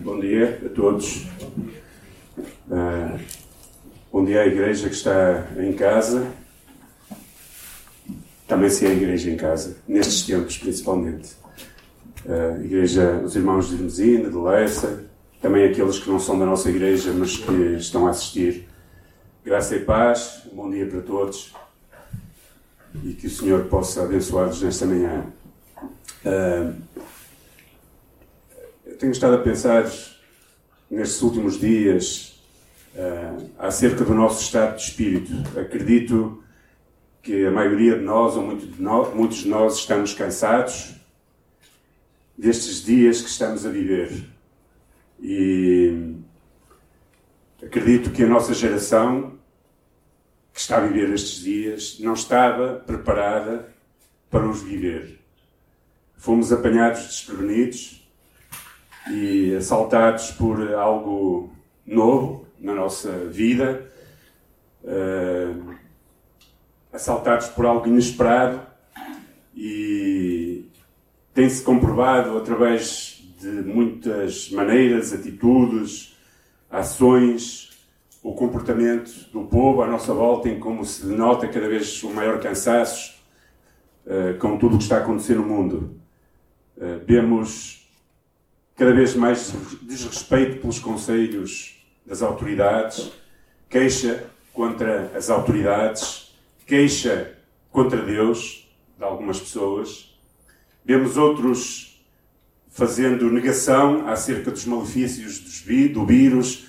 Bom dia a todos. Uh, bom dia à igreja que está em casa. Também se é a igreja em casa, nestes tempos principalmente. Uh, igreja, os irmãos de Irmesina, de Leça, também aqueles que não são da nossa igreja, mas que estão a assistir. Graça e paz, bom dia para todos e que o Senhor possa abençoar-vos nesta manhã. Uh, tenho estado a pensar nestes últimos dias uh, acerca do nosso estado de espírito. Acredito que a maioria de nós, ou muito de nós, muitos de nós, estamos cansados destes dias que estamos a viver. E acredito que a nossa geração, que está a viver estes dias, não estava preparada para os viver. Fomos apanhados desprevenidos e assaltados por algo novo na nossa vida, uh, assaltados por algo inesperado e tem-se comprovado através de muitas maneiras, atitudes, ações, o comportamento do povo à nossa volta, em como se denota cada vez o maior cansaço uh, com tudo o que está a acontecer no mundo. Uh, vemos cada vez mais desrespeito pelos conselhos das autoridades, queixa contra as autoridades, queixa contra Deus de algumas pessoas. Vemos outros fazendo negação acerca dos malefícios do vírus,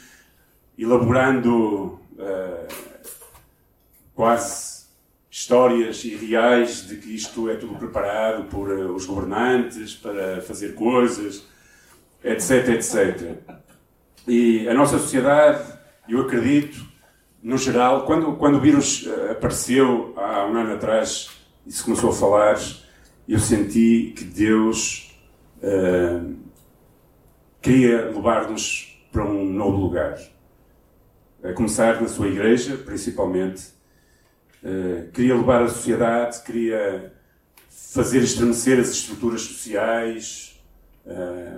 elaborando uh, quase histórias irreais de que isto é tudo preparado por uh, os governantes para fazer coisas etc, etc. E a nossa sociedade, eu acredito, no geral, quando, quando o vírus eh, apareceu há um ano atrás e se começou a falar, eu senti que Deus uh, queria levar-nos para um novo lugar. A começar na sua igreja, principalmente. Uh, queria levar a sociedade, queria fazer estremecer as estruturas sociais,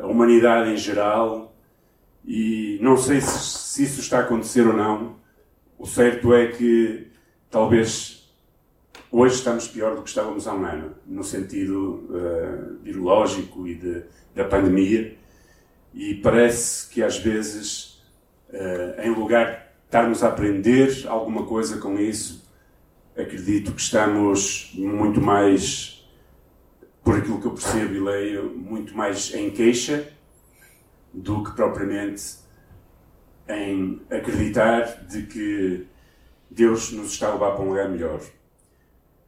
a humanidade em geral, e não sei se, se isso está a acontecer ou não. O certo é que talvez hoje estamos pior do que estávamos há um ano, no sentido uh, virológico e de, da pandemia, e parece que às vezes, uh, em lugar de estarmos a aprender alguma coisa com isso, acredito que estamos muito mais por aquilo que eu percebo e leio, muito mais em queixa do que propriamente em acreditar de que Deus nos está a levar para um lugar melhor.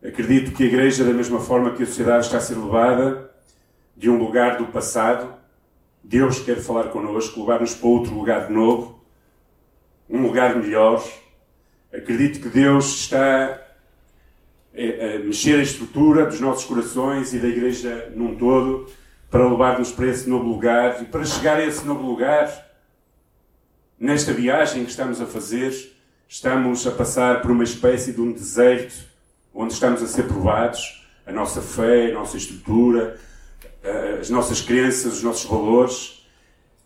Acredito que a Igreja, da mesma forma que a sociedade está a ser levada de um lugar do passado, Deus quer falar connosco, levar-nos para outro lugar de novo, um lugar melhor. Acredito que Deus está é, é, mexer a estrutura dos nossos corações e da Igreja num todo para levar-nos para esse novo lugar e para chegar a esse novo lugar. Nesta viagem que estamos a fazer, estamos a passar por uma espécie de um deserto onde estamos a ser provados a nossa fé, a nossa estrutura, as nossas crenças, os nossos valores.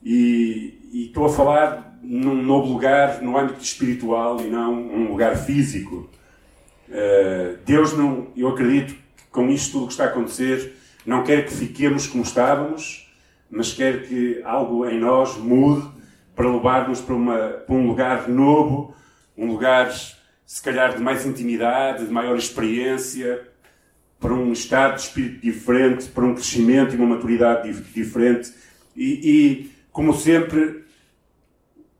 E, e estou a falar num novo lugar no âmbito espiritual e não um lugar físico. Eh, Deus não, eu acredito que com isto tudo que está a acontecer, não quer que fiquemos como estávamos, mas quer que algo em nós mude para levar-nos para, uma, para um lugar novo, um lugar, se calhar, de mais intimidade, de maior experiência, para um estado de espírito diferente, para um crescimento e uma maturidade diferente. E, e como sempre,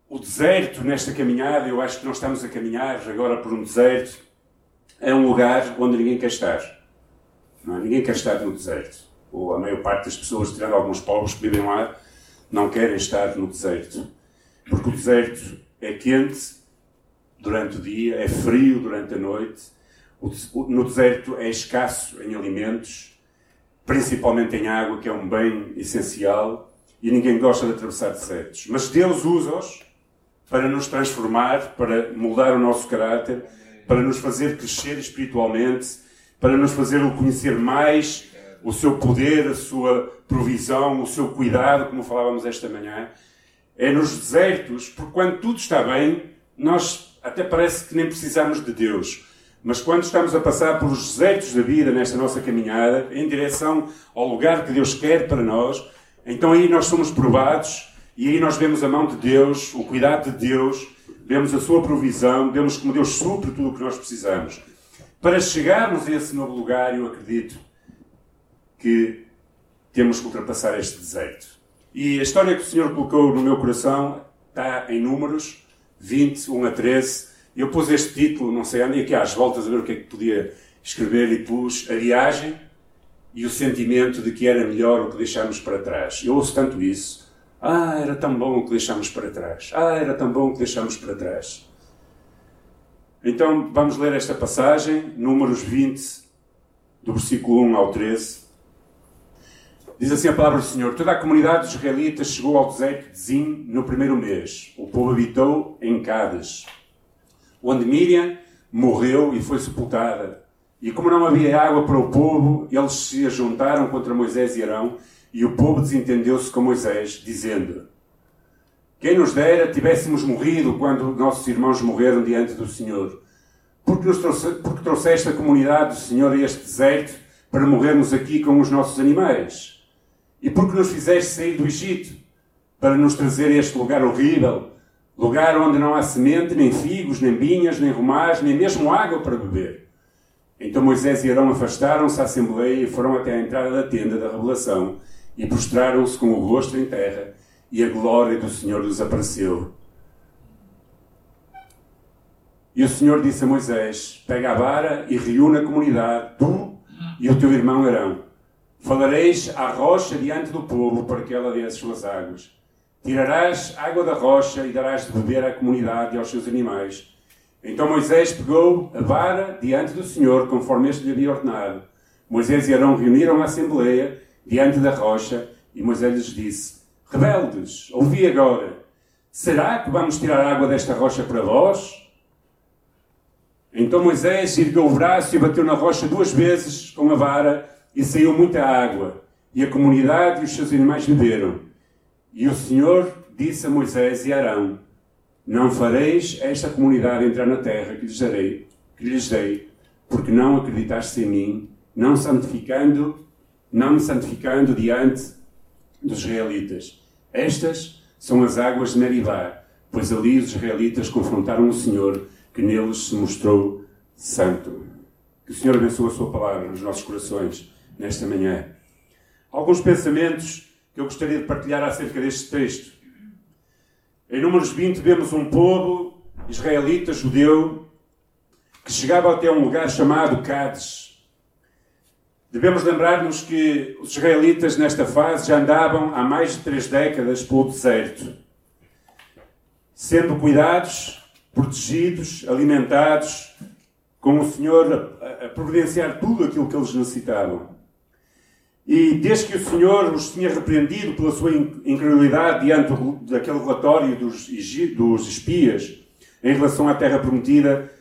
o deserto nesta caminhada, eu acho que nós estamos a caminhar agora por um deserto é um lugar onde ninguém quer estar. É? Ninguém quer estar no deserto. Ou a maior parte das pessoas, tirando alguns povos que vivem lá, não querem estar no deserto. Porque o deserto é quente durante o dia, é frio durante a noite. No deserto é escasso em alimentos, principalmente em água, que é um bem essencial, e ninguém gosta de atravessar desertos. Mas Deus usa-os para nos transformar, para moldar o nosso caráter para nos fazer crescer espiritualmente, para nos fazer conhecer mais o seu poder, a sua provisão, o seu cuidado, como falávamos esta manhã. É nos desertos, porque quando tudo está bem, nós até parece que nem precisamos de Deus. Mas quando estamos a passar por os desertos da vida nesta nossa caminhada, em direção ao lugar que Deus quer para nós, então aí nós somos provados e aí nós vemos a mão de Deus, o cuidado de Deus, vemos a sua provisão, vemos como Deus supre tudo o que nós precisamos. Para chegarmos a esse novo lugar, eu acredito que temos que ultrapassar este deserto. E a história que o Senhor colocou no meu coração está em números 20, 1 a 13 eu pus este título, não sei, andei aqui às voltas a ver o que é que podia escrever e pus a viagem e o sentimento de que era melhor o que deixámos para trás. Eu ouço tanto isso. Ah, era tão bom o que deixámos para trás. Ah, era tão bom o que deixámos para trás. Então vamos ler esta passagem, Números 20, do versículo 1 ao 13. Diz assim a palavra do Senhor: Toda a comunidade dos israelitas chegou ao deserto de Zim no primeiro mês. O povo habitou em Cádiz onde Miriam morreu e foi sepultada. E como não havia água para o povo, eles se juntaram contra Moisés e Arão, e o povo desentendeu-se com Moisés, dizendo: Quem nos dera tivéssemos morrido quando nossos irmãos morreram diante do Senhor. Porque, nos trouxe, porque trouxeste a comunidade do Senhor a este deserto para morrermos aqui com os nossos animais? E porque nos fizeste sair do Egito para nos trazer a este lugar horrível, lugar onde não há semente, nem figos, nem vinhas, nem romais, nem mesmo água para beber. Então Moisés e Arão afastaram-se à Assembleia e foram até a entrada da tenda da revelação e prostraram-se com o rosto em terra e a glória do Senhor lhes apareceu. E o Senhor disse a Moisés: Pega a vara e reúne a comunidade, tu e o teu irmão Arão. Falareis à rocha diante do povo para que ela dê as suas águas. Tirarás água da rocha e darás de beber à comunidade e aos seus animais. Então Moisés pegou a vara diante do Senhor, conforme este lhe havia ordenado. Moisés e Arão reuniram a assembleia diante da rocha e Moisés lhes disse: Rebeldes, ouvi agora. Será que vamos tirar água desta rocha para vós? Então Moisés ergueu o braço e bateu na rocha duas vezes com a vara e saiu muita água. E a comunidade e os seus animais beberam. E o Senhor disse a Moisés e Arão: Não fareis esta comunidade entrar na terra que lhes darei, que lhes dei, porque não acreditaste em mim, não santificando, não santificando diante dos israelitas. Estas são as águas de Meribá, pois ali os israelitas confrontaram o Senhor, que neles se mostrou santo. Que o Senhor abençoe a sua palavra nos nossos corações nesta manhã. Alguns pensamentos que eu gostaria de partilhar acerca deste texto. Em Números 20 vemos um povo israelita, judeu, que chegava até um lugar chamado Cádiz. Devemos lembrar-nos que os israelitas nesta fase já andavam há mais de três décadas pelo deserto, sendo cuidados, protegidos, alimentados, com o Senhor a, providenciar tudo aquilo que eles necessitavam. E desde que o Senhor os tinha repreendido pela sua incredulidade diante daquele relatório dos, dos espias em relação à terra prometida,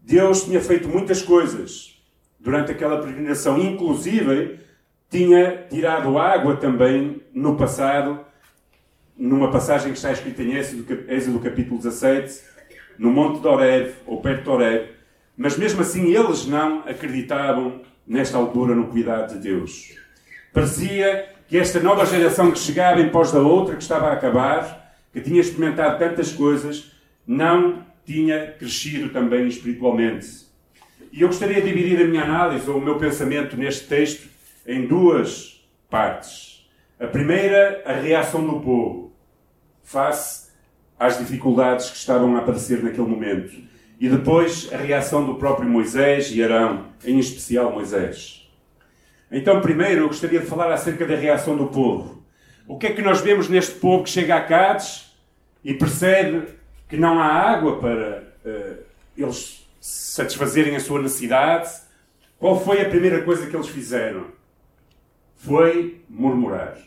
Deus tinha feito muitas coisas durante aquela peregrinação, inclusive tinha tirado água também no passado, numa passagem que está escrita em Êxodo capítulo 17, no Monte de Horeb, ou perto de Horeb, mas mesmo assim eles não acreditavam nesta altura, no cuidado de Deus. Parecia que esta nova geração que chegava em pós da outra, que estava a acabar, que tinha experimentado tantas coisas, não tinha crescido também espiritualmente. E eu gostaria de dividir a minha análise ou o meu pensamento neste texto em duas partes. A primeira, a reação do povo face às dificuldades que estavam a aparecer naquele momento. E depois a reação do próprio Moisés e Arão, em especial Moisés. Então, primeiro, eu gostaria de falar acerca da reação do povo. O que é que nós vemos neste povo que chega a Cádiz e percebe que não há água para uh, eles satisfazerem a sua necessidade? Qual foi a primeira coisa que eles fizeram? Foi murmurar.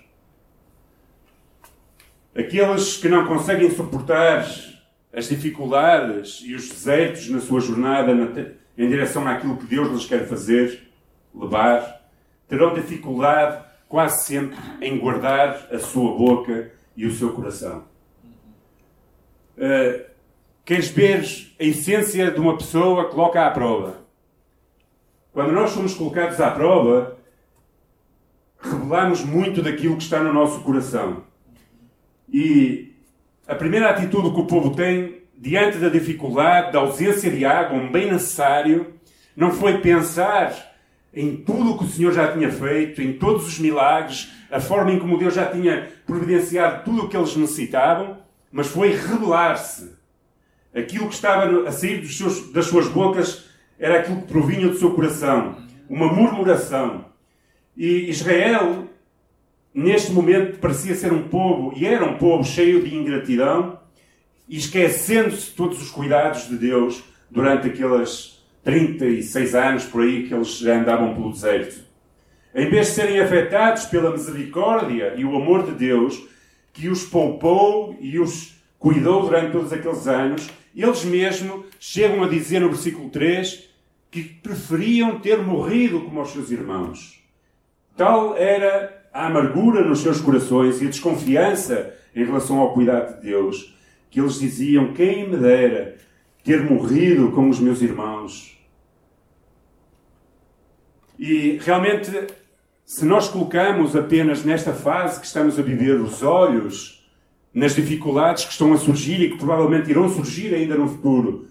Aqueles que não conseguem suportar as dificuldades e os desertos na sua jornada em direção àquilo que Deus lhes quer fazer, levar, terão dificuldade quase sempre em guardar a sua boca e o seu coração. Uh, queres ver a essência de uma pessoa? Coloca à prova. Quando nós somos colocados à prova, revelamos muito daquilo que está no nosso coração. E a primeira atitude que o povo tem diante da dificuldade, da ausência de água, um bem necessário, não foi pensar em tudo o que o Senhor já tinha feito, em todos os milagres, a forma em como Deus já tinha providenciado tudo o que eles necessitavam, mas foi revelar-se. Aquilo que estava a sair seus, das suas bocas era aquilo que provinha do seu coração, uma murmuração. E Israel, neste momento, parecia ser um povo, e era um povo cheio de ingratidão, e esquecendo-se todos os cuidados de Deus durante aqueles 36 anos por aí que eles andavam pelo deserto. Em vez de serem afetados pela misericórdia e o amor de Deus, que os poupou e os cuidou durante todos aqueles anos, eles mesmos chegam a dizer no versículo 3 que preferiam ter morrido como os seus irmãos. Tal era a amargura nos seus corações e a desconfiança em relação ao cuidado de Deus, que eles diziam: Quem me dera ter morrido com os meus irmãos. E realmente, se nós colocamos apenas nesta fase que estamos a viver os olhos nas dificuldades que estão a surgir e que provavelmente irão surgir ainda no futuro,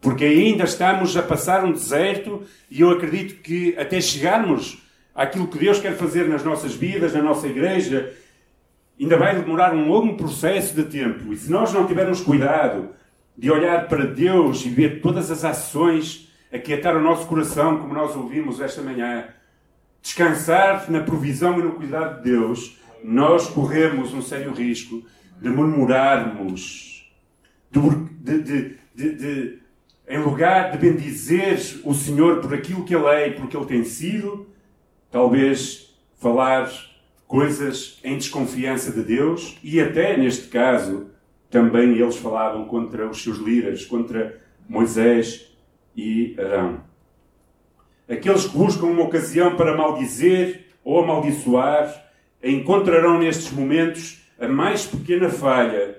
porque ainda estamos a passar um deserto e eu acredito que até chegarmos àquilo que Deus quer fazer nas nossas vidas, na nossa igreja, ainda vai demorar um longo processo de tempo. E se nós não tivermos cuidado de olhar para Deus e ver todas as ações, aquietar o nosso coração, como nós ouvimos esta manhã, descansar na provisão e no cuidado de Deus, nós corremos um sério risco de murmurarmos, de, de, de, de, em lugar de bendizer o Senhor por aquilo que Ele é e por que Ele tem sido, talvez falar coisas em desconfiança de Deus e até neste caso também eles falavam contra os seus líderes, contra Moisés e Arão. Aqueles que buscam uma ocasião para maldizer ou amaldiçoar encontrarão nestes momentos a mais pequena falha,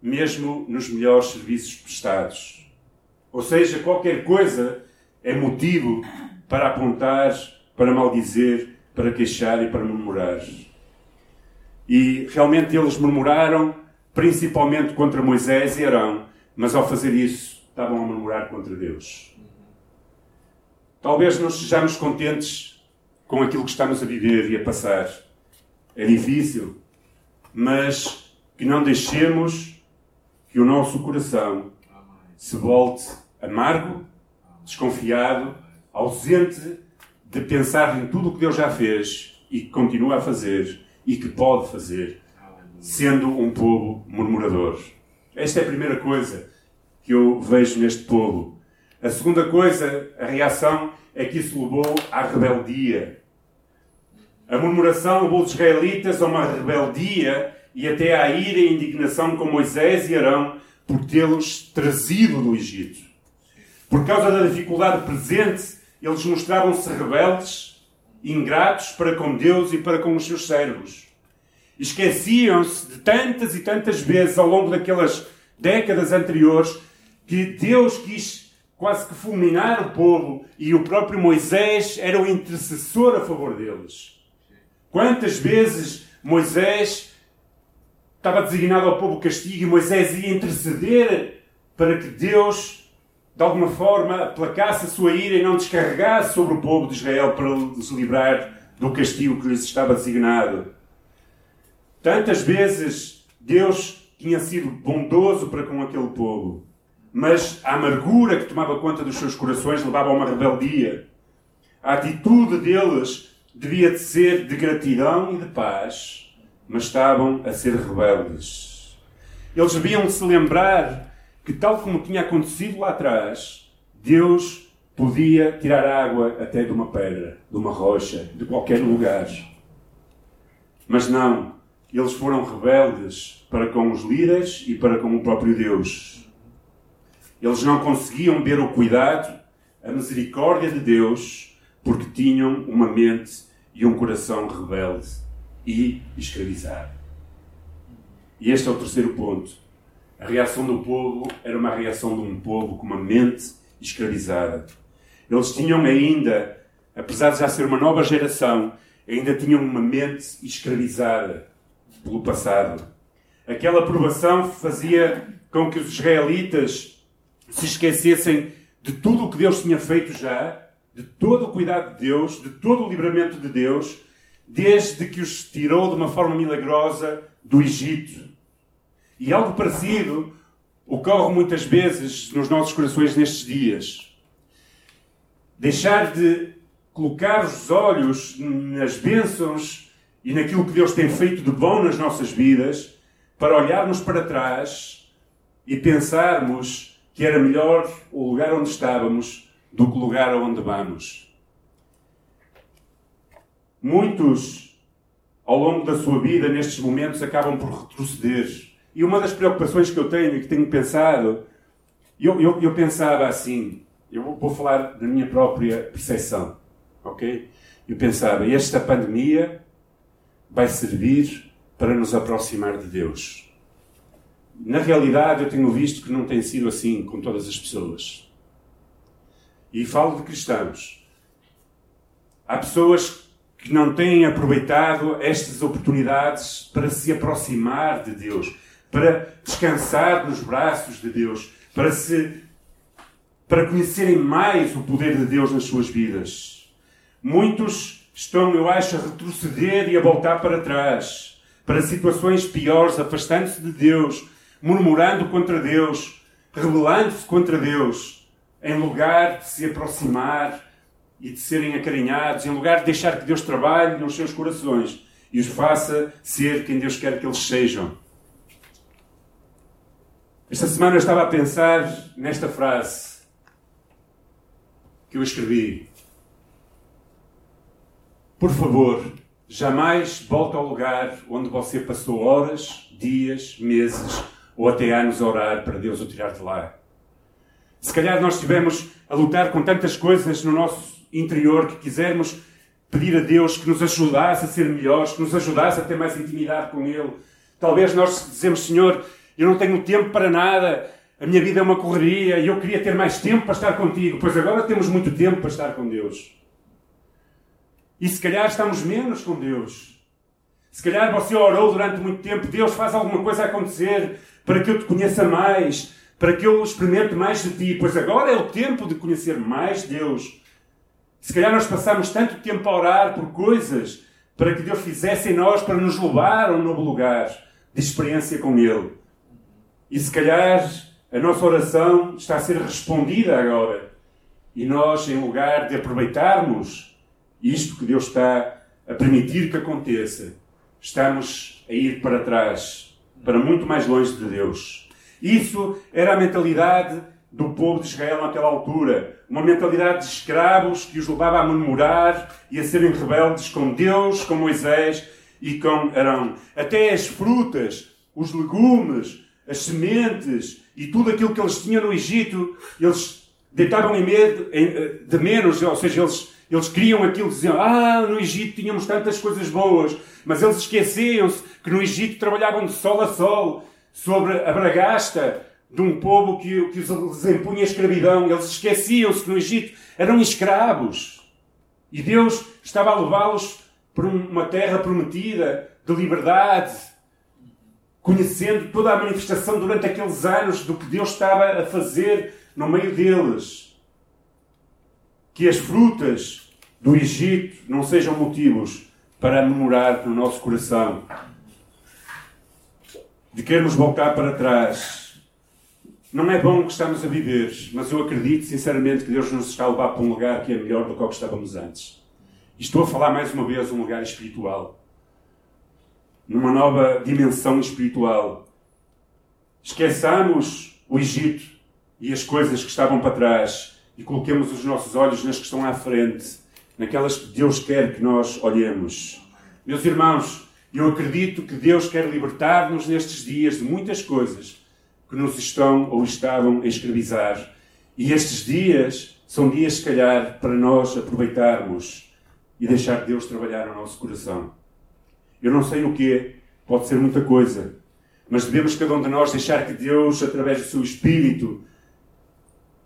mesmo nos melhores serviços prestados. Ou seja, qualquer coisa é motivo para apontar, para maldizer, para queixar e para murmurar. E realmente eles murmuraram, principalmente contra Moisés e Arão, mas ao fazer isso estavam a murmurar contra Deus. Talvez não estejamos contentes com aquilo que estamos a viver e a passar. É difícil, mas que não deixemos que o nosso coração se volte amargo, desconfiado, ausente de pensar em tudo o que Deus já fez e que continua a fazer e que pode fazer, sendo um povo murmurador. Esta é a primeira coisa que eu vejo neste povo. A segunda coisa, a reação, é que isso levou à rebeldia. A murmuração levou os israelitas a uma rebeldia e até à ira e indignação com Moisés e Arão por tê-los trazido do Egito. Por causa da dificuldade presente, eles mostravam-se rebeldes, ingratos para com Deus e para com os seus servos. Esqueciam-se de tantas e tantas vezes ao longo daquelas décadas anteriores que Deus quis quase que fulminar o povo e o próprio Moisés era o intercessor a favor deles. Quantas vezes Moisés estava designado ao povo castigo e Moisés ia interceder para que Deus de alguma forma, aplacasse a sua ira e não descarregasse sobre o povo de Israel para os livrar do castigo que lhes estava designado. Tantas vezes Deus tinha sido bondoso para com aquele povo, mas a amargura que tomava conta dos seus corações levava a uma rebeldia. A atitude deles devia de ser de gratidão e de paz, mas estavam a ser rebeldes. Eles deviam se lembrar que, tal como tinha acontecido lá atrás, Deus podia tirar água até de uma pedra, de uma rocha, de qualquer lugar. Mas não, eles foram rebeldes para com os líderes e para com o próprio Deus. Eles não conseguiam ver o cuidado, a misericórdia de Deus, porque tinham uma mente e um coração rebelde e escravizado. E este é o terceiro ponto. A reação do povo era uma reação de um povo com uma mente escravizada. Eles tinham ainda, apesar de já ser uma nova geração, ainda tinham uma mente escravizada pelo passado. Aquela aprovação fazia com que os israelitas se esquecessem de tudo o que Deus tinha feito já, de todo o cuidado de Deus, de todo o livramento de Deus, desde que os tirou de uma forma milagrosa do Egito. E algo parecido ocorre muitas vezes nos nossos corações nestes dias. Deixar de colocar os olhos nas bênçãos e naquilo que Deus tem feito de bom nas nossas vidas, para olharmos para trás e pensarmos que era melhor o lugar onde estávamos do que o lugar onde vamos. Muitos, ao longo da sua vida, nestes momentos, acabam por retroceder. E uma das preocupações que eu tenho e que tenho pensado, eu, eu, eu pensava assim, eu vou falar da minha própria percepção, ok? Eu pensava, esta pandemia vai servir para nos aproximar de Deus. Na realidade, eu tenho visto que não tem sido assim com todas as pessoas. E falo de cristãos. Há pessoas que não têm aproveitado estas oportunidades para se aproximar de Deus, para descansar nos braços de Deus, para se para conhecerem mais o poder de Deus nas suas vidas. Muitos estão, eu acho, a retroceder e a voltar para trás, para situações piores, afastando-se de Deus, murmurando contra Deus, rebelando-se contra Deus, em lugar de se aproximar e de serem acarinhados, em lugar de deixar que Deus trabalhe nos seus corações e os faça ser quem Deus quer que eles sejam. Esta semana eu estava a pensar nesta frase que eu escrevi. Por favor, jamais volte ao lugar onde você passou horas, dias, meses ou até anos a orar para Deus o tirar de lá. Se calhar nós estivemos a lutar com tantas coisas no nosso interior que quisermos pedir a Deus que nos ajudasse a ser melhores, que nos ajudasse a ter mais intimidade com Ele. Talvez nós dizemos, Senhor, eu não tenho tempo para nada, a minha vida é uma correria e eu queria ter mais tempo para estar contigo. Pois agora temos muito tempo para estar com Deus. E se calhar estamos menos com Deus. Se calhar você orou durante muito tempo, Deus faz alguma coisa acontecer para que eu te conheça mais, para que eu experimente mais de ti. Pois agora é o tempo de conhecer mais Deus. Se calhar nós passamos tanto tempo a orar por coisas para que Deus fizesse em nós para nos levar a um novo lugar de experiência com Ele. E se calhar a nossa oração está a ser respondida agora. E nós, em lugar de aproveitarmos isto que Deus está a permitir que aconteça, estamos a ir para trás, para muito mais longe de Deus. Isso era a mentalidade do povo de Israel naquela altura. Uma mentalidade de escravos que os levava a murmurar e a serem rebeldes com Deus, com Moisés e com Arão. Até as frutas, os legumes, as sementes e tudo aquilo que eles tinham no Egito, eles deitavam em medo de menos, ou seja, eles eles criam aquilo, diziam, ah, no Egito tínhamos tantas coisas boas, mas eles esqueciam-se que no Egito trabalhavam de sol a sol sobre a bragasta de um povo que, que os impunha a escravidão. Eles esqueciam-se que no Egito eram escravos. E Deus estava a levá-los para uma terra prometida de liberdade, conhecendo toda a manifestação durante aqueles anos do que Deus estava a fazer no meio deles que as frutas do Egito não sejam motivos para memorar no nosso coração de queremos voltar para trás. Não é bom o que estamos a viver, mas eu acredito sinceramente que Deus nos está a levar para um lugar que é melhor do que o que estávamos antes. E estou a falar mais uma vez de um lugar espiritual. Numa nova dimensão espiritual. Esqueçamos o Egito e as coisas que estavam para trás e coloquemos os nossos olhos nas que estão à frente, naquelas que Deus quer que nós olhemos. Meus irmãos, eu acredito que Deus quer libertar-nos nestes dias de muitas coisas que nos estão ou estavam a escravizar. E estes dias são dias, se calhar, para nós aproveitarmos e deixar Deus trabalhar no nosso coração. Eu não sei o que pode ser muita coisa, Mas devemos cada um de nós deixar que Deus, através do seu Espírito,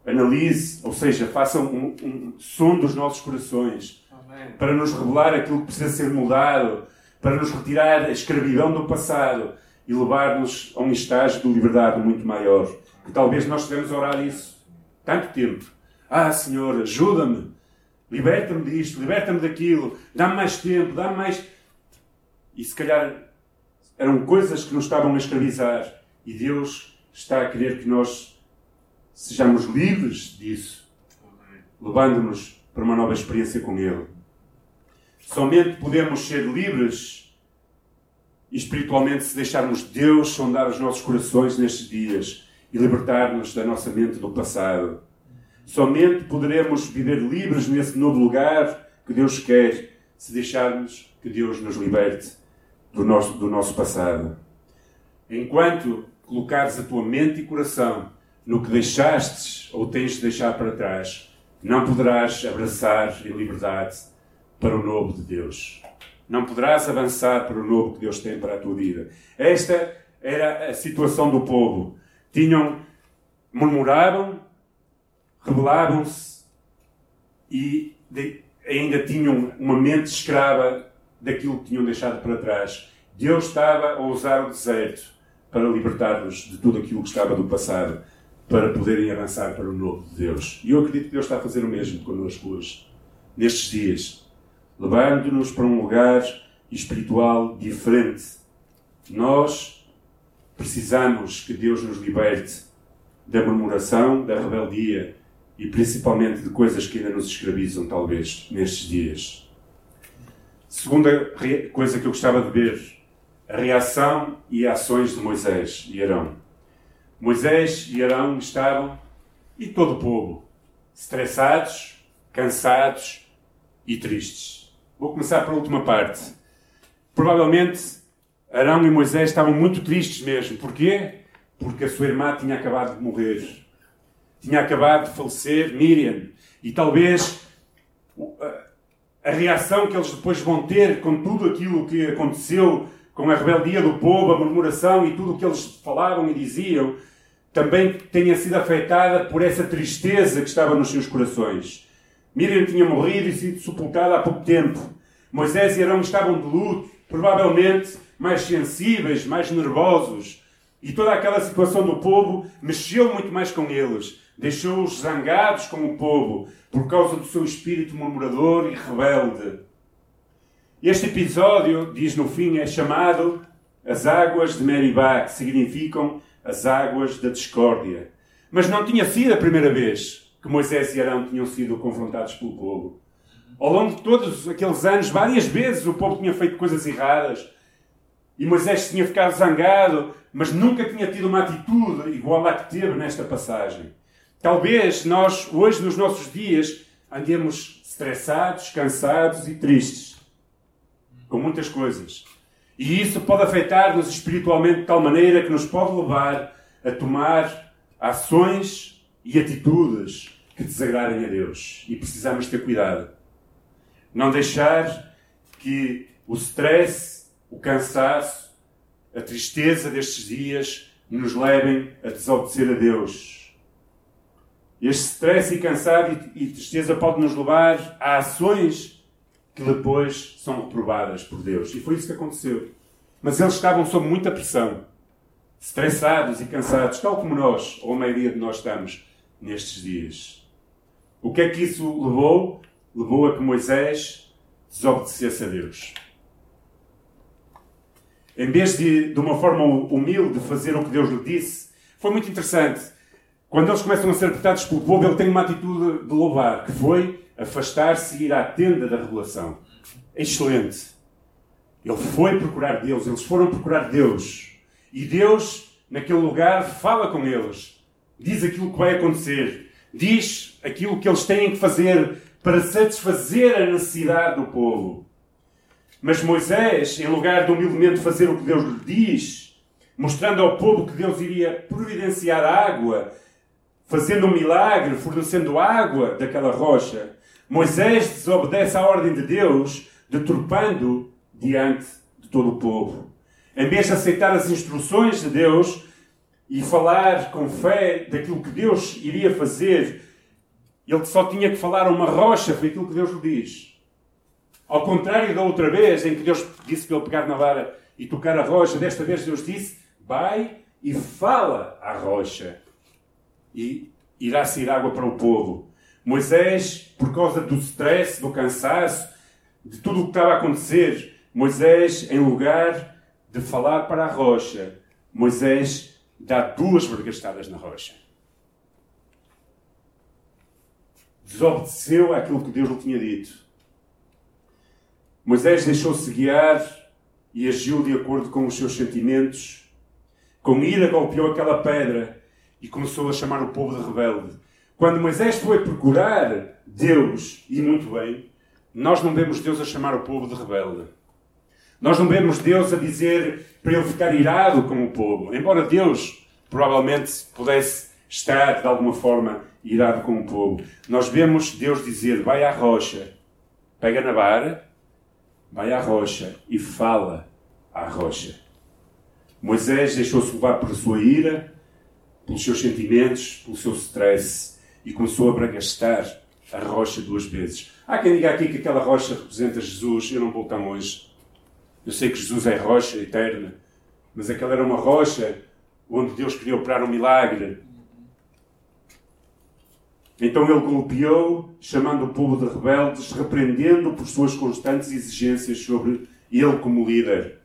analise, ou seja, faça um, um som dos nossos corações Amém. para nos revelar aquilo que precisa ser mudado, para nos retirar a escravidão do passado e levar-nos a um estágio de liberdade muito maior. Que talvez nós devemos orar isso tanto tempo. Ah, Senhor, ajuda-me, liberta-me disto, liberta-me daquilo, dá-me mais tempo, dá-me mais. E se calhar eram coisas que nos estavam a escravizar e Deus está a querer que nós sejamos livres disso, levando-nos para uma nova experiência com Ele. Somente podemos ser livres espiritualmente se deixarmos Deus sondar os nossos corações nestes dias e libertar-nos da nossa mente do passado. Somente poderemos viver livres nesse novo lugar que Deus quer se deixarmos que Deus nos liberte do nosso, do nosso passado. Enquanto colocares a tua mente e coração no que deixastes ou tens de deixar para trás, não poderás abraçar em liberdade para o novo de Deus. Não poderás avançar para o novo que Deus tem para a tua vida. Esta era a situação do povo. Tinham, murmuravam, rebelavam-se e de, ainda tinham uma mente escrava daquilo que tinham deixado para trás. Deus estava a usar o deserto para libertar-nos de tudo aquilo que estava do passado para poderem avançar para o novo de Deus. E eu acredito que Deus está a fazer o mesmo connosco hoje, nestes dias, levando-nos para um lugar espiritual diferente. Nós precisamos que Deus nos liberte da murmuração, da rebeldia e principalmente de coisas que ainda nos escravizam, talvez, nestes dias. Segunda coisa que eu gostava de ver: a reação e ações de Moisés e Arão. Moisés e Arão estavam, e todo o povo, estressados, cansados e tristes. Vou começar pela última parte. Provavelmente Arão e Moisés estavam muito tristes mesmo. Porquê? Porque a sua irmã tinha acabado de morrer. Tinha acabado de falecer Miriam. E talvez a reação que eles depois vão ter com tudo aquilo que aconteceu, com a rebeldia do povo, a murmuração e tudo o que eles falavam e diziam, também tenha sido afetada por essa tristeza que estava nos seus corações. Miriam tinha morrido e sido sepultada há pouco tempo. Moisés e Arão estavam de luto, provavelmente mais sensíveis, mais nervosos. E toda aquela situação do povo mexeu muito mais com eles. Deixou-os zangados com o povo por causa do seu espírito murmurador e rebelde. Este episódio, diz no fim, é chamado As Águas de Meribá, que significam as águas da discórdia. Mas não tinha sido a primeira vez que Moisés e Arão tinham sido confrontados pelo povo. Ao longo de todos aqueles anos, várias vezes o povo tinha feito coisas erradas e Moisés tinha ficado zangado, mas nunca tinha tido uma atitude igual à que teve nesta passagem. Talvez nós, hoje, nos nossos dias, andemos estressados, cansados e tristes com muitas coisas. E isso pode afetar-nos espiritualmente de tal maneira que nos pode levar a tomar ações e atitudes que desagradem a Deus. E precisamos ter cuidado. Não deixar que o stress, o cansaço, a tristeza destes dias nos levem a desobedecer a Deus. Este stress e cansado e tristeza pode nos levar a ações que depois são reprovadas por Deus. E foi isso que aconteceu. Mas eles estavam sob muita pressão, estressados e cansados, tal como nós, ou a maioria de nós estamos nestes dias. O que é que isso levou? Levou a que Moisés desobedecesse a Deus. Em vez de, de uma forma humilde, fazer o que Deus lhe disse, foi muito interessante. Quando eles começam a ser tratados pelo povo, ele tem uma atitude de louvar, que foi afastar-se e ir à tenda da revelação. Excelente. Ele foi procurar Deus, eles foram procurar Deus. E Deus, naquele lugar, fala com eles. Diz aquilo que vai acontecer. Diz aquilo que eles têm que fazer para satisfazer a necessidade do povo. Mas Moisés, em lugar de humildemente fazer o que Deus lhe diz, mostrando ao povo que Deus iria providenciar água, fazendo um milagre, fornecendo água daquela rocha, Moisés desobedece à ordem de Deus, deturpando diante de todo o povo. em vez de aceitar as instruções de Deus e falar com fé daquilo que Deus iria fazer, ele só tinha que falar a uma rocha, foi aquilo que Deus lhe diz. Ao contrário da outra vez, em que Deus disse para ele pegar na vara e tocar a rocha, desta vez Deus disse: vai e fala à rocha. E irá sair água para o povo. Moisés, por causa do stress, do cansaço, de tudo o que estava a acontecer, Moisés, em lugar de falar para a rocha, Moisés dá duas vergastadas na rocha. Desobedeceu àquilo que Deus lhe tinha dito. Moisés deixou-se guiar e agiu de acordo com os seus sentimentos. Com ira golpeou aquela pedra e começou a chamar o povo de rebelde. Quando Moisés foi procurar Deus, e muito bem, nós não vemos Deus a chamar o povo de rebelde. Nós não vemos Deus a dizer para ele ficar irado com o povo. Embora Deus provavelmente pudesse estar de alguma forma irado com o povo. Nós vemos Deus dizer: vai à rocha, pega na vara, vai à rocha e fala à rocha. Moisés deixou-se levar por sua ira, pelos seus sentimentos, pelo seu stress e começou a bragastar a rocha duas vezes. Há quem diga aqui que aquela rocha representa Jesus, eu não vou tão longe. Eu sei que Jesus é rocha eterna, mas aquela era uma rocha onde Deus queria operar um milagre. Então ele golpeou, chamando o povo de rebeldes, repreendendo por suas constantes exigências sobre ele como líder.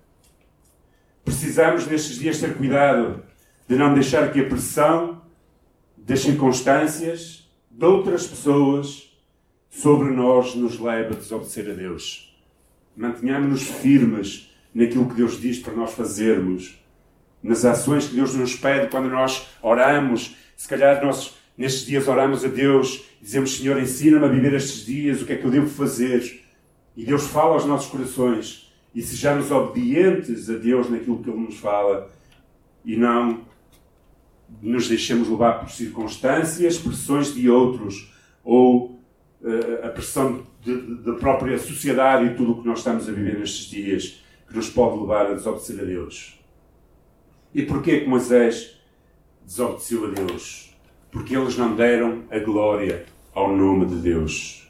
Precisamos nestes dias ter cuidado de não deixar que a pressão das circunstâncias de outras pessoas sobre nós nos leve a desobedecer a Deus. Mantenhamos-nos firmes naquilo que Deus diz para nós fazermos, nas ações que Deus nos pede quando nós oramos. Se calhar nós nestes dias oramos a Deus dizemos: Senhor, ensina-me a viver estes dias, o que é que eu devo fazer? E Deus fala aos nossos corações e sejamos obedientes a Deus naquilo que Ele nos fala e não nos deixemos levar por circunstâncias, pressões de outros ou a pressão da própria sociedade e tudo o que nós estamos a viver nestes dias que nos pode levar a desobedecer a Deus. E porquê que Moisés desobedeceu a Deus? Porque eles não deram a glória ao nome de Deus.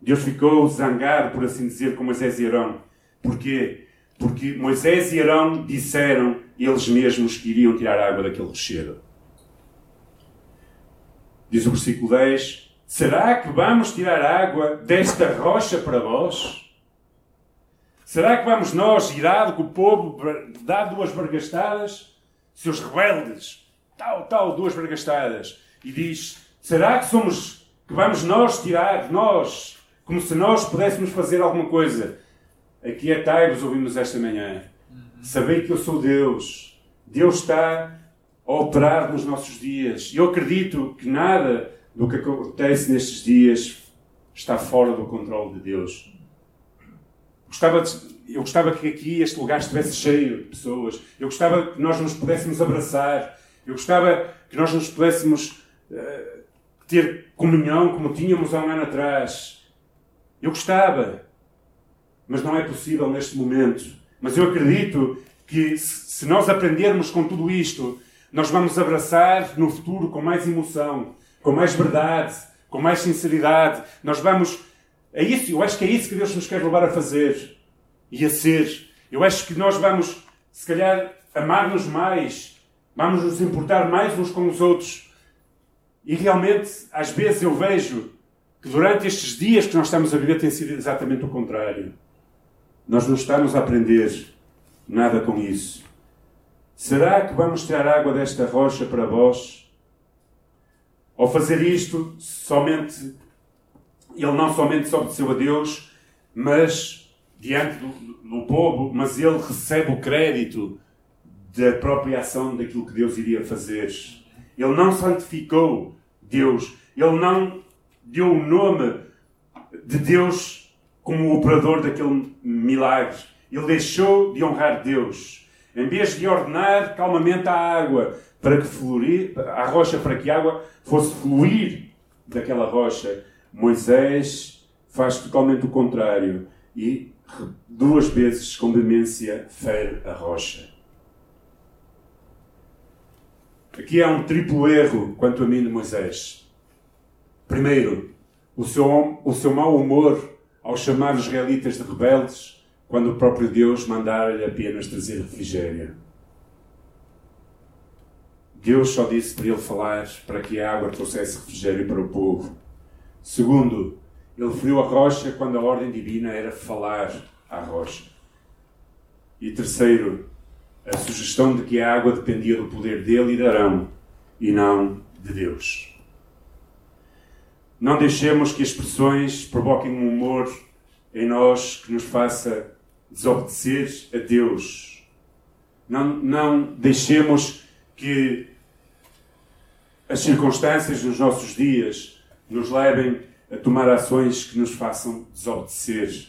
Deus ficou zangado, por assim dizer, com Moisés e Arão. Porquê? Porque Moisés e Arão disseram eles mesmos que iriam tirar água daquele rochedo. Diz o versículo 10: Será que vamos tirar água desta rocha para vós? Será que vamos nós, irado com o povo, dar duas vergastadas? Seus rebeldes, tal, tal, duas vergastadas. E diz: Será que somos, que vamos nós tirar, nós, como se nós pudéssemos fazer alguma coisa? Aqui é vos ouvimos esta manhã. Sabei que eu sou Deus. Deus está a operar nos nossos dias. Eu acredito que nada do que acontece nestes dias está fora do controle de Deus. Gostava de, eu gostava que aqui este lugar estivesse cheio de pessoas. Eu gostava que nós nos pudéssemos abraçar. Eu gostava que nós nos pudéssemos uh, ter comunhão como tínhamos há um ano atrás. Eu gostava. Mas não é possível neste momento. Mas eu acredito que se nós aprendermos com tudo isto, nós vamos abraçar no futuro com mais emoção, com mais verdade, com mais sinceridade. Nós vamos. É isso, eu acho que é isso que Deus nos quer levar a fazer e a ser. Eu acho que nós vamos, se calhar, amar-nos mais, vamos nos importar mais uns com os outros. E realmente, às vezes, eu vejo que durante estes dias que nós estamos a viver tem sido exatamente o contrário. Nós não estamos a aprender nada com isso. Será que vamos tirar água desta rocha para vós? Ao fazer isto, somente ele não somente se obedeceu a Deus, mas diante do, do povo, mas ele recebe o crédito da própria ação daquilo que Deus iria fazer. Ele não santificou Deus, ele não deu o nome de Deus como operador daquele milagre. Ele deixou de honrar Deus em vez de ordenar calmamente a água para que florir, a rocha para que a água fosse fluir daquela rocha. Moisés faz totalmente o contrário e duas vezes com demência fere a rocha. Aqui há um triplo erro quanto a mim de Moisés. Primeiro, o seu, o seu mau humor ao chamar os israelitas de rebeldes, quando o próprio Deus mandara-lhe apenas trazer refrigério. Deus só disse para ele falar para que a água trouxesse refrigério para o povo. Segundo, ele feriu a rocha quando a ordem divina era falar à rocha. E terceiro, a sugestão de que a água dependia do poder dele e de Arão e não de Deus. Não deixemos que as expressões provoquem um humor em nós que nos faça desobedecer a Deus. Não, não deixemos que as circunstâncias dos nossos dias nos levem a tomar ações que nos façam desobedecer.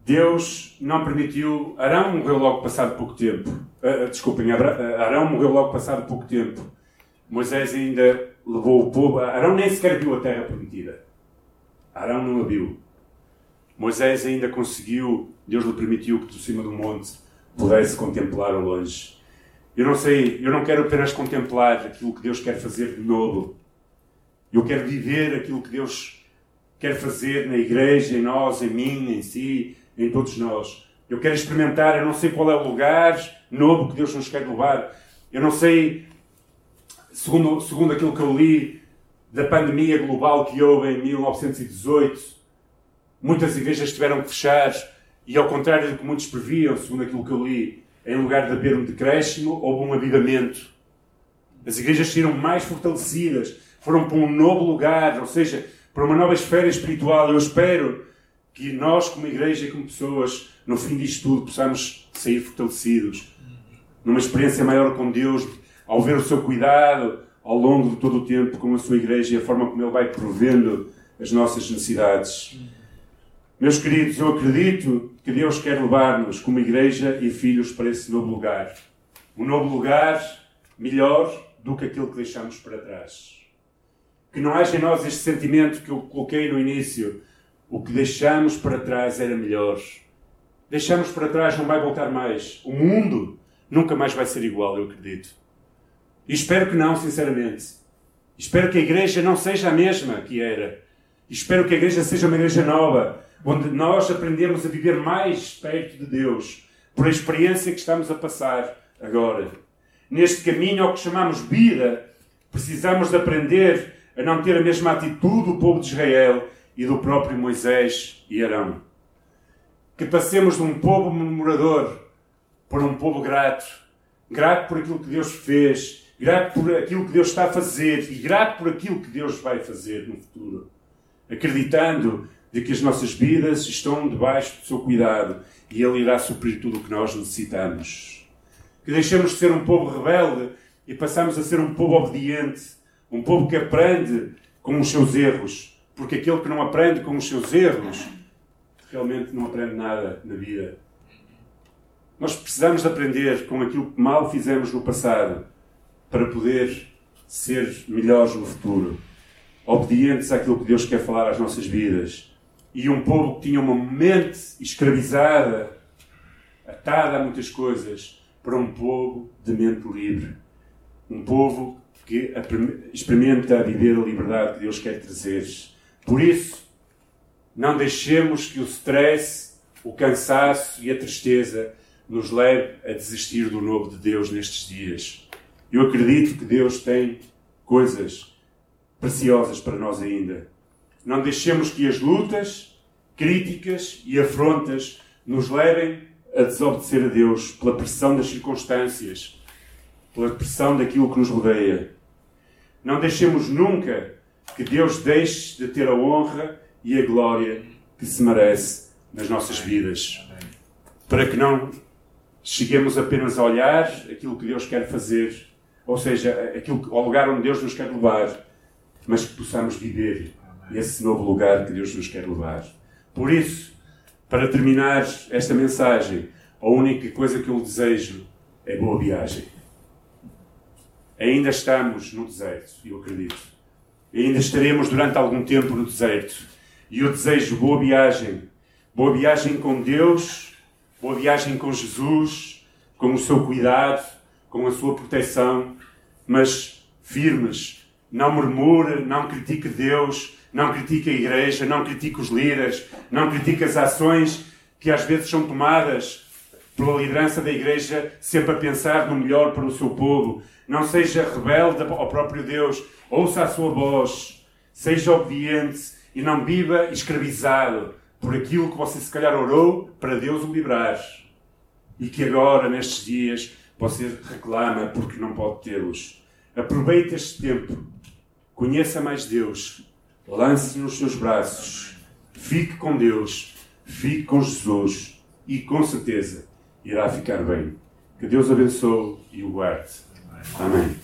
Deus não permitiu. Arão morreu logo passado pouco tempo. Uh, desculpem, Arão morreu logo passado pouco tempo. Moisés ainda levou o povo. Arão nem sequer viu a terra prometida. Arão não a viu. Moisés ainda conseguiu, Deus lhe permitiu que, de cima do monte, pudesse contemplar ao longe. Eu não sei, eu não quero apenas contemplar aquilo que Deus quer fazer de novo. Eu quero viver aquilo que Deus quer fazer na igreja, em nós, em mim, em si, em todos nós. Eu quero experimentar, eu não sei qual é o lugar novo que Deus nos quer levar. Eu não sei segundo, segundo aquilo que eu li da pandemia global que houve em 1918, muitas igrejas tiveram que fechar e, ao contrário do que muitos previam, segundo aquilo que eu li, em lugar de haver um decréscimo, houve um avivamento. As igrejas saíram mais fortalecidas, foram para um novo lugar, ou seja, para uma nova esfera espiritual. Eu espero que nós, como igreja e como pessoas, no fim disto tudo, possamos sair fortalecidos, numa experiência maior com Deus, ao ver o seu cuidado ao longo de todo o tempo com a sua igreja e a forma como ele vai provendo as nossas necessidades. Meus queridos, eu acredito que Deus quer levar-nos como igreja e filhos para esse novo lugar. Um novo lugar melhor do que aquilo que deixamos para trás. Que não haja em nós este sentimento que eu coloquei no início. O que deixamos para trás era melhor. Deixamos para trás não vai voltar mais. O mundo nunca mais vai ser igual, eu acredito. E espero que não, sinceramente. Espero que a igreja não seja a mesma que era. Espero que a igreja seja uma igreja nova, onde nós aprendemos a viver mais perto de Deus, por a experiência que estamos a passar agora. Neste caminho ao que chamamos vida, precisamos de aprender a não ter a mesma atitude do povo de Israel e do próprio Moisés e Arão. Que passemos de um povo murmurador para um povo grato, grato por aquilo que Deus fez grato por aquilo que Deus está a fazer e grato por aquilo que Deus vai fazer no futuro, acreditando de que as nossas vidas estão debaixo do seu cuidado e Ele irá suprir tudo o que nós necessitamos. Que deixemos de ser um povo rebelde e passamos a ser um povo obediente, um povo que aprende com os seus erros, porque aquele que não aprende com os seus erros realmente não aprende nada na vida. Nós precisamos de aprender com aquilo que mal fizemos no passado para poder ser melhores no futuro, obedientes àquilo que Deus quer falar às nossas vidas. E um povo que tinha uma mente escravizada, atada a muitas coisas, para um povo de mente livre. Um povo que experimenta viver a liberdade que Deus quer trazer. Por isso, não deixemos que o stress, o cansaço e a tristeza nos leve a desistir do novo de Deus nestes dias. Eu acredito que Deus tem coisas preciosas para nós ainda. Não deixemos que as lutas, críticas e afrontas nos levem a desobedecer a Deus pela pressão das circunstâncias, pela pressão daquilo que nos rodeia. Não deixemos nunca que Deus deixe de ter a honra e a glória que se merece nas nossas vidas. Para que não cheguemos apenas a olhar aquilo que Deus quer fazer ou seja, aquilo, ao lugar onde Deus nos quer levar, mas que possamos viver esse novo lugar que Deus nos quer levar. Por isso, para terminar esta mensagem, a única coisa que eu desejo é boa viagem. Ainda estamos no deserto, eu acredito. Ainda estaremos durante algum tempo no deserto. E eu desejo boa viagem. Boa viagem com Deus, boa viagem com Jesus, com o seu cuidado, com a sua proteção, mas firmes. Não murmure, não critique Deus, não critique a igreja, não critique os líderes, não critique as ações que às vezes são tomadas pela liderança da igreja, sempre a pensar no melhor para o seu povo. Não seja rebelde ao próprio Deus, ouça a sua voz, seja obediente e não viva escravizado por aquilo que você se calhar orou para Deus o livrar. E que agora, nestes dias, você reclama porque não pode tê-los. Aproveite este tempo, conheça mais Deus, lance-se nos seus braços, fique com Deus, fique com Jesus e com certeza irá ficar bem. Que Deus abençoe e o guarde. Amém.